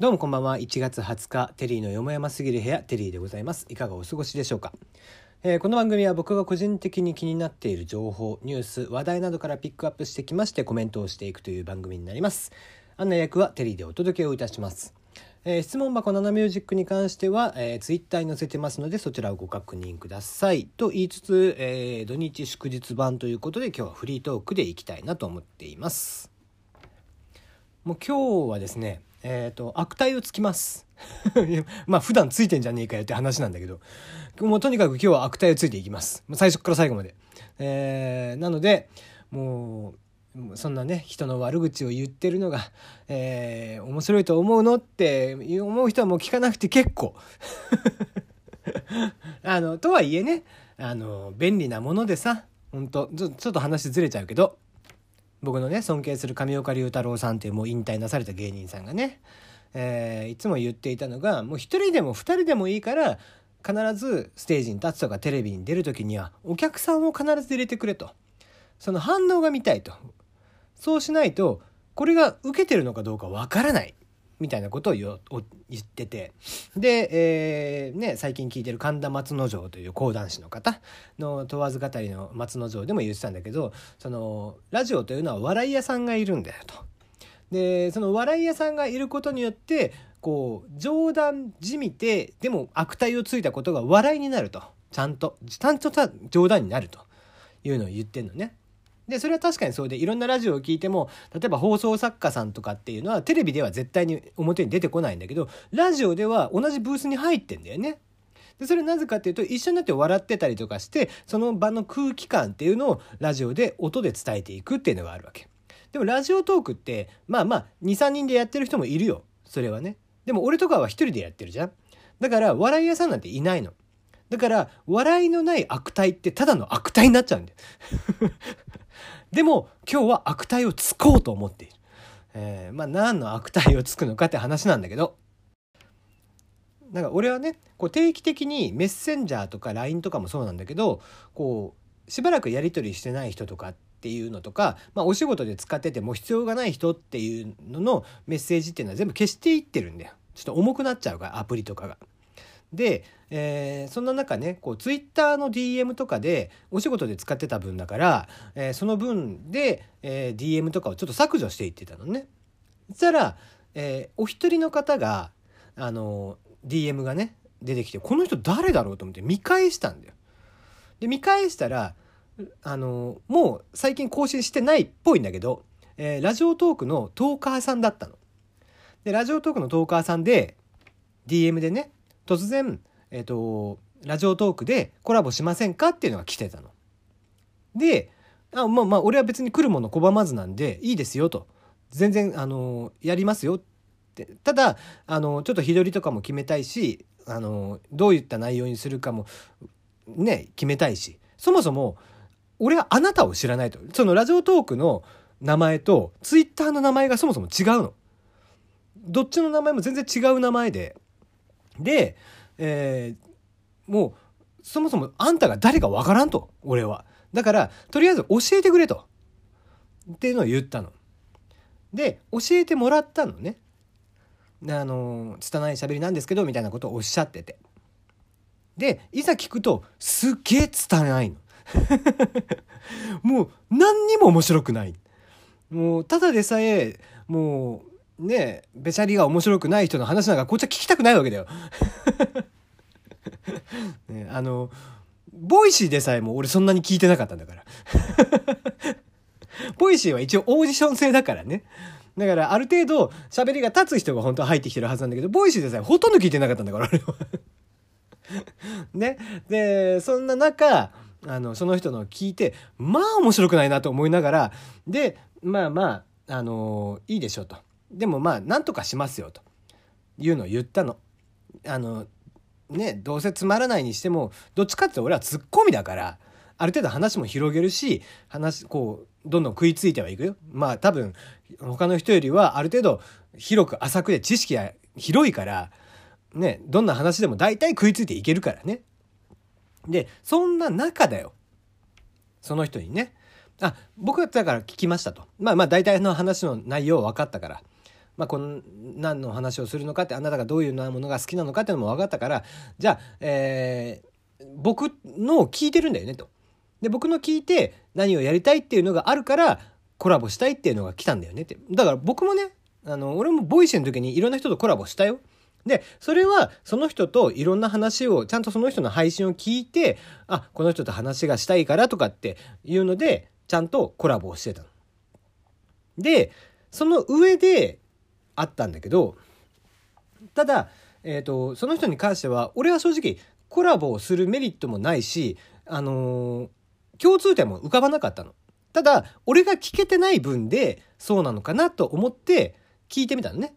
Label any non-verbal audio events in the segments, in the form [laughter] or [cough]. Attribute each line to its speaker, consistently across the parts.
Speaker 1: どうもこんばんは。1月20日、テリーのよもやますぎる部屋、テリーでございます。いかがお過ごしでしょうか。えーこの番組は僕が個人的に気になっている情報、ニュース、話題などからピックアップしてきましてコメントをしていくという番組になります。案内役はテリーでお届けをいたします。えー質問箱ナナミュージックに関しては、えー、ツイッターに載せてますのでそちらをご確認ください。と言いつつ、えー土日祝日版ということで今日はフリートークでいきたいなと思っています。もう今日はですね、えっ、と、悪態をつきます。[laughs] まあ普段ついてんじゃねえかよって話なんだけど、もうとにかく今日は悪態をついていきます。最初から最後まで。えーなので、もう、そんなね、人の悪口を言ってるのが、えー面白いと思うのって思う人はもう聞かなくて結構。[laughs] あの、とはいえね、あの、便利なものでさ、本当ちょちょっと話ずれちゃうけど、僕のね尊敬する上岡龍太郎さんっていうもう引退なされた芸人さんがね、えーいつも言っていたのがもう一人でも二人でもいいから必ずステージに立つとかテレビに出る時にはお客さんを必ず入れてくれと。その反応が見たいと。そうしないとこれが受けてるのかどうかわからない。みたいなことを言っててで、えーね、最近聞いてる神田松之丞という講談師の方の問わず語りの松之丞でも言ってたんだけどそのラジオというのは笑い屋さんがいるんだよと。でその笑い屋さんがいることによってこう冗談じみてでも悪態をついたことが笑いになるとちゃんとちゃんと冗談になるというのを言ってんのね。でそれは確かにそうでいろんなラジオを聞いても例えば放送作家さんとかっていうのはテレビでは絶対に表に出てこないんだけどラジオでは同じブースに入ってんだよね。でそれなぜかっていうと一緒になって笑ってたりとかしてその場の空気感っていうのをラジオで音で伝えていくっていうのがあるわけ。でもラジオトークってまあまあ23人でやってる人もいるよそれはね。でも俺とかは一人でやってるじゃん。だから笑い屋さんなんていないの。だから笑いのない悪態ってただの悪態になっちゃうんだよ。でも今日は悪態をつこうと思っている。えーまあ何の悪態をつくのかって話なんだけど。なんか俺はねこう定期的にメッセンジャーとか LINE とかもそうなんだけどこうしばらくやり取りしてない人とかっていうのとか、まあ、お仕事で使ってても必要がない人っていうののメッセージっていうのは全部消していってるんだよちょっと重くなっちゃうからアプリとかが。で、えーそんな中ねこうツイッターの DM とかでお仕事で使ってた分だから、えーその分で、えー DM とかをちょっと削除していってたのね。そしたら、えーお一人の方があの DM がね出てきてこの人誰だろうと思って見返したんだよ。で見返したらあのもう最近更新してないっぽいんだけど、えーラジオトークのトーカーさんだったの。でラジオトークのトーカーさんで DM でね突然、えっとラジオトークでコラボしませんかっていうのが来てたの。であまあまあ俺は別に来るもの拒まずなんでいいですよと全然あのやりますよってただあのちょっと日取りとかも決めたいしあのどういった内容にするかもね決めたいしそもそも俺はあなたを知らないとそのラジオトークの名前とツイッターの名前がそもそも違うの。どっちの名前も全然違う名前でで、えーもうそもそもあんたが誰かわからんと俺は。だからとりあえず教えてくれと。っていうのを言ったの。で教えてもらったのね。あの拙い喋りなんですけどみたいなことをおっしゃってて。でいざ聞くとすっげえ拙いの。[laughs] もう何にも面白くない。もうただでさえもうねえべしゃりが面白くない人の話なんかこっちは聞きたくないわけだよ。[laughs] ね、あのVoicyでさえも俺そんなに聞いてなかったんだから。[laughs] Voicyは一応オーディション制だからね。だからある程度喋りが立つ人が本当は入ってきてるはずなんだけど、 Voicyでさえほとんど聞いてなかったんだから、俺は。[laughs] ね。で、そんな中、あの、その人の聞いて、まあ面白くないなと思いながら、で、まあまあ、あのいいでしょうと。でもまあ、なんとかしますよと。いうのを言ったの。あの、ね、どうせつまらないにしても、どっちかっていうと俺はツッコミだから、ある程度話も広げるし、話、こう、どんどん食いついてはいくよ。まあ多分、他の人よりはある程度広く浅くで知識が広いから、ね、どんな話でも大体食いついていけるからね。で、そんな中だよ。その人にね。あ、僕はだから聞きましたと。まあまあ大体の話の内容は分かったから。まあ、この何の話をするのかってあなたがどういうなものが好きなのかっていうのも分かったからじゃあ、えー、僕のを聞いてるんだよねと。で僕の聞いて何をやりたいっていうのがあるからコラボしたいっていうのが来たんだよねって。だから僕もねあの俺も Voicyの時にいろんな人とコラボしたよ。で、それはその人といろんな話を、ちゃんとその人の配信を聞いて、あ、この人と話がしたいからとかっていうので、ちゃんとコラボをしてたの。で、その上であったんだけど、ただ、え、ー、と、その人に関しては、俺は正直コラボをするメリットもないし、あのー、共通点も浮かばなかったの。ただ、俺が聞けてない分で、そうなのかなと思って聞いてみたのね。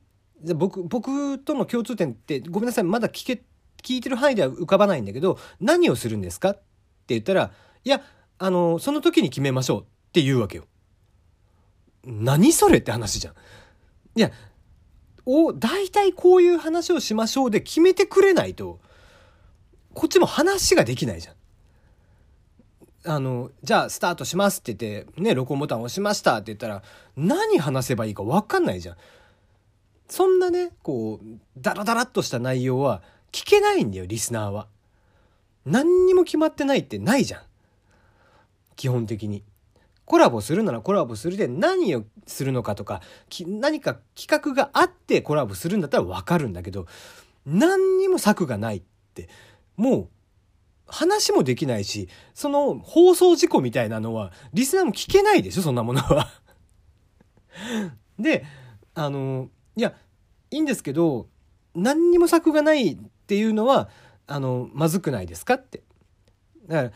Speaker 1: 僕僕との共通点ってごめんなさいまだ聞け聞いてる範囲では浮かばないんだけど何をするんですか？って言ったらいやあのその時に決めましょうって言うわけよ。何それって話じゃん。いやお大体こういう話をしましょうで決めてくれないとこっちも話ができないじゃん。あのじゃあスタートしますって言ってね録音ボタン押しましたって言ったら何話せばいいか分かんないじゃん。そんなね、こう、ダラダラっとした内容は聞けないんだよ、リスナーは。何にも決まってないってないじゃん。基本的に。コラボするならコラボするで何をするのかとか、何か企画があってコラボするんだったらわかるんだけど、何にも策がないって、もう話もできないし、その放送事故みたいなのは、リスナーも聞けないでしょ、そんなものは。で、あの、いやいいんですけど何にも策がないっていうのはあのまずくないですかって。だから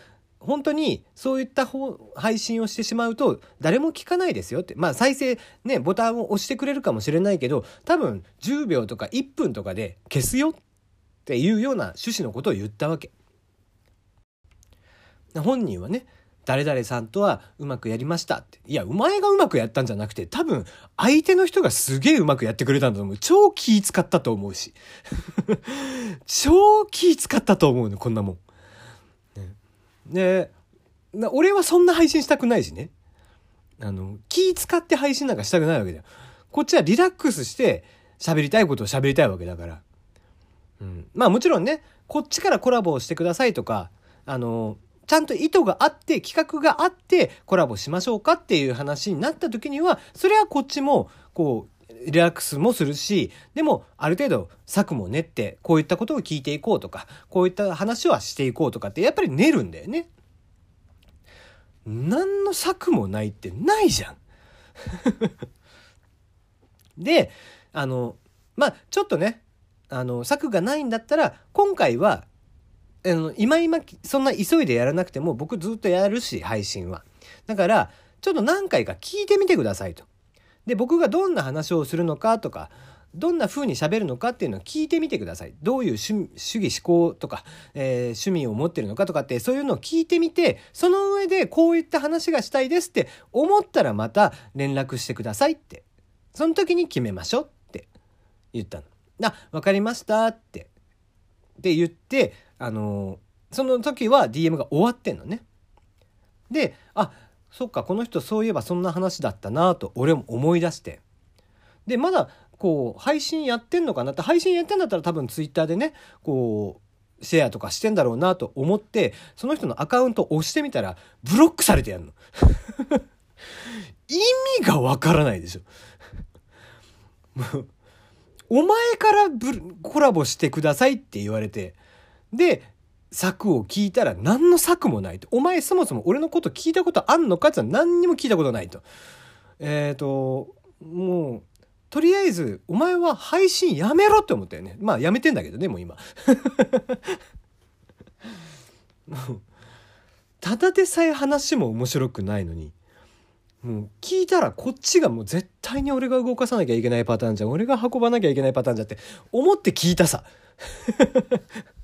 Speaker 1: 本当にそういった配信をしてしまうと誰も聞かないですよってまあ再生ねボタンを押してくれるかもしれないけど多分10秒とか1分とかで消すよっていうような趣旨のことを言ったわけ本人はね誰々さんとはうまくやりましたって。いや、お前がうまくやったんじゃなくて、多分、相手の人がすげえうまくやってくれたんだと思う。超気使ったと思うし。[laughs] 超気使ったと思うの、こんなもん。で、俺はそんな配信したくないしね。あの、気使って配信なんかしたくないわけだよ。こっちはリラックスして喋りたいことを喋りたいわけだから。うん。まあもちろんね、こっちからコラボをしてくださいとか、あの、ちゃんと意図があって企画があってコラボしましょうかっていう話になった時にはそれはこっちもこうリラックスもするしでもある程度策も練ってこういったことを聞いていこうとかこういった話はしていこうとかってやっぱり練るんだよね。何の策もないってないじゃん。[laughs] であのまあちょっとねあの策がないんだったら今回はあの今今そんな急いでやらなくても僕ずっとやるし配信は。だからちょっと何回か聞いてみてくださいと。で僕がどんな話をするのかとかどんな風に喋るのかっていうのを聞いてみてください。どういう主義思考とか、えー、趣味を持ってるのかとかってそういうのを聞いてみてその上でこういった話がしたいですって思ったらまた連絡してくださいってその時に決めましょうって言ったの。あ分かりましたってって言ってあのその時は DM が終わってんのね。であそっかこの人そういえばそんな話だったなと俺も思い出して。でまだこう配信やってんのかな？って配信やってんだったら多分 twitter でねこうシェアとかしてんだろうなと思ってその人のアカウントを押してみたらブロックされてやんの。[laughs] 意味がわからないでしょ。[laughs] お前からコラボしてくださいって言われて。で、策を聞いたら何の策もないと。お前そもそも俺のこと聞いたことあんのか？って言ったら何にも聞いたことないと。えっ、ー、と、もう、とりあえず、お前は配信やめろって思ったよね。まあやめてんだけどね、もう今。[laughs] ただでさえ話も面白くないのに、もう聞いたらこっちがもう絶対に俺が動かさなきゃいけないパターンじゃん。俺が運ばなきゃいけないパターンじゃって思って聞いたさ。[laughs]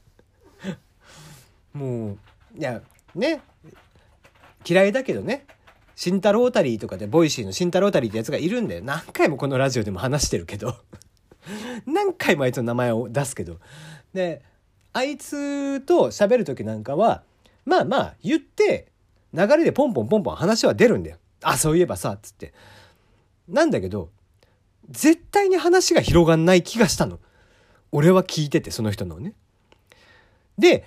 Speaker 1: もういやね嫌いだけどね。慎太郎タリーとかで Voicyの慎太郎タリーってやつがいるんだよ。何回もこのラジオでも話してるけど。[laughs] 何回もあいつの名前を出すけど。であいつと喋る時なんかはまあまあ言って流れでポンポンポンポン話は出るんだよ。あそういえばさっつって。なんだけど絶対に話が広がんない気がしたの。俺は聞いてて、その人のね。で、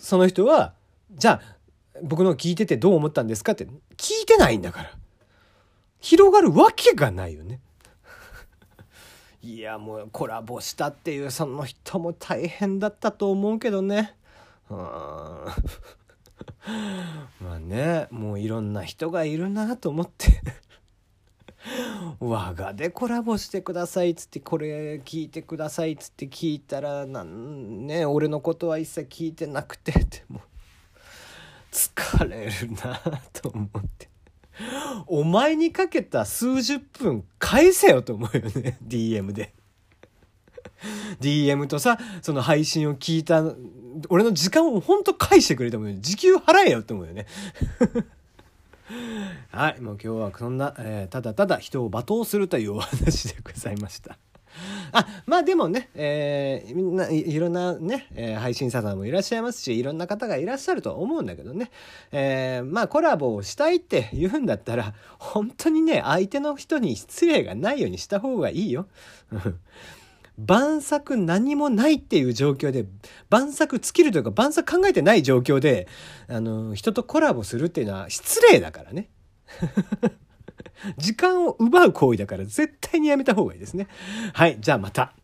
Speaker 1: その人は、じゃあ、僕の聞いててどう思ったんですかって聞いてないんだから。広がるわけがないよね。[laughs] いや、もうコラボしたっていうその人も大変だったと思うけどね。うん。[laughs] まあね、もういろんな人がいるなと思って我がでコラボしてくださいっつってこれ聞いてくださいっつって聞いたらなんね俺のことは一切聞いてなくてっても疲れるなと思って。お前にかけた数十分返せよと思うよね DM で。DM とさその配信を聞いた俺の時間をほんと返してくれても時給払えよって思うよね。はい、もう今日はそんな、えー、ただただ人を罵倒するというお [laughs] 話でございました。あまあでもね、えー、みんないろんなね、えー、配信者さんもいらっしゃいますしいろんな方がいらっしゃるとは思うんだけどね、えー、まあコラボをしたいって言うんだったら本当にね相手の人に失礼がないようにした方がいいよ。晩作何もないっていう状況で、晩作尽きるというか晩作考えてない状況で、あの、人とコラボするっていうのは失礼だからね。[laughs] 時間を奪う行為だから絶対にやめた方がいいですね。はい、じゃあまた。